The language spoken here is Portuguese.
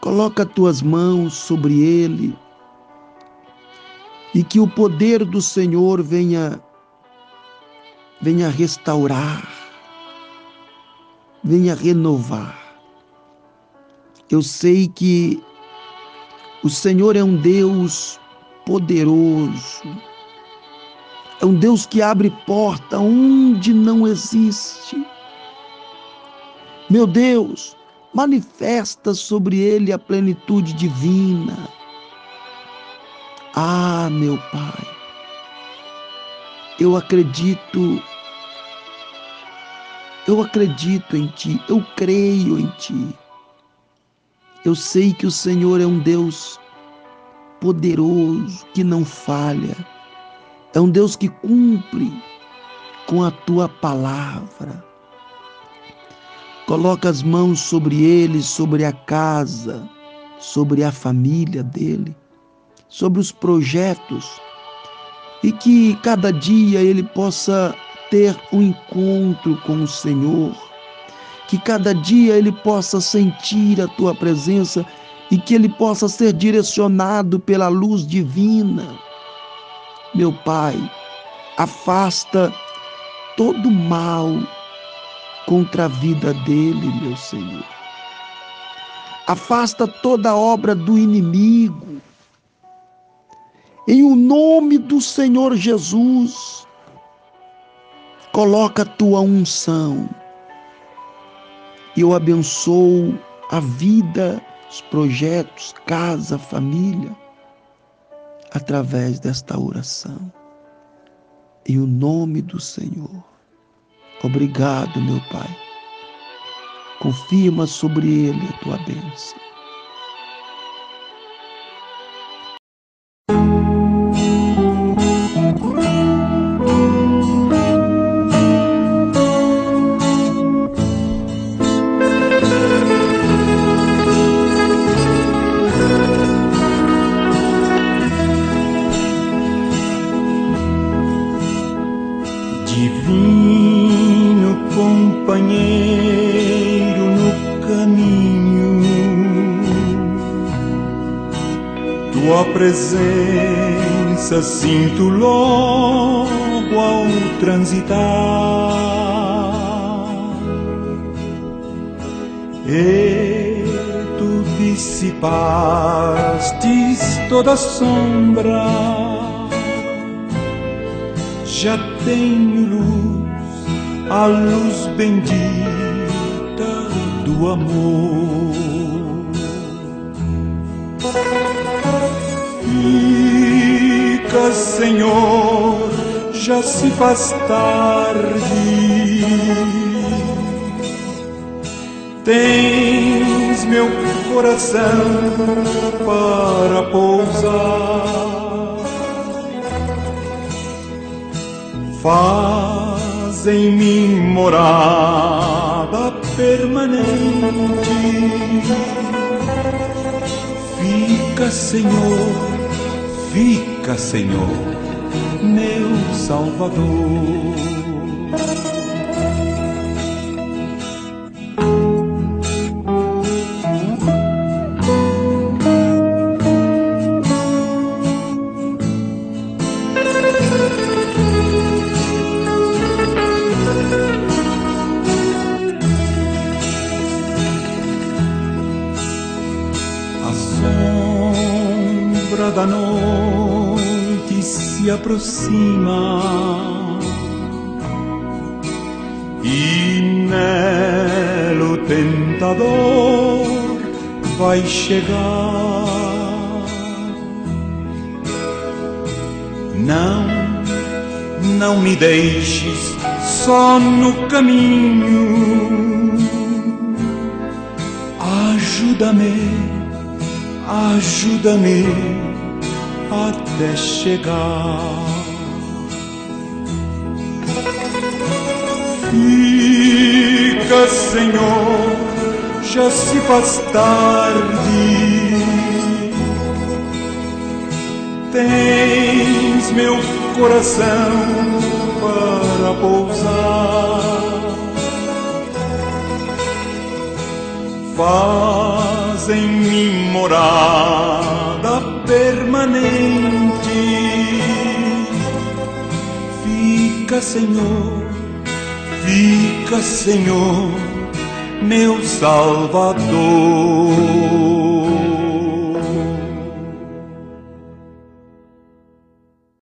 Coloca tuas mãos sobre ele e que o poder do Senhor venha venha restaurar, venha renovar. Eu sei que o Senhor é um Deus poderoso, é um Deus que abre porta onde não existe. Meu Deus, manifesta sobre ele a plenitude divina. Ah, meu Pai, eu acredito, eu acredito em Ti, eu creio em Ti. Eu sei que o Senhor é um Deus poderoso, que não falha, é um Deus que cumpre com a Tua palavra. Coloca as mãos sobre ele, sobre a casa, sobre a família dele, sobre os projetos, e que cada dia ele possa ter um encontro com o Senhor, que cada dia ele possa sentir a tua presença e que ele possa ser direcionado pela luz divina. Meu Pai, afasta todo mal contra a vida dele, meu Senhor. Afasta toda obra do inimigo. Em o nome do Senhor Jesus, coloca tua unção. Eu abençoo a vida, os projetos, casa, família, através desta oração. Em o nome do Senhor. Obrigado, meu Pai. Confirma sobre ele a tua bênção. Tua presença sinto logo ao transitar. E tu dissipastes toda sombra já tenho luz, a luz bendita do amor. Senhor, já se faz tarde. Tens meu coração para pousar Faz em mim morada permanente. Fica, Senhor, fica, Senhor, meu Salvador. Sombra da noite se aproxima e nelo tentador vai chegar. Não, não me deixes só no caminho. Ajuda-me ajuda-me até chegar. Fica, Senhor, já se faz tarde. Tens meu coração para pousar faz em mim morada Fica, Senhor, fica, Senhor, meu Salvador.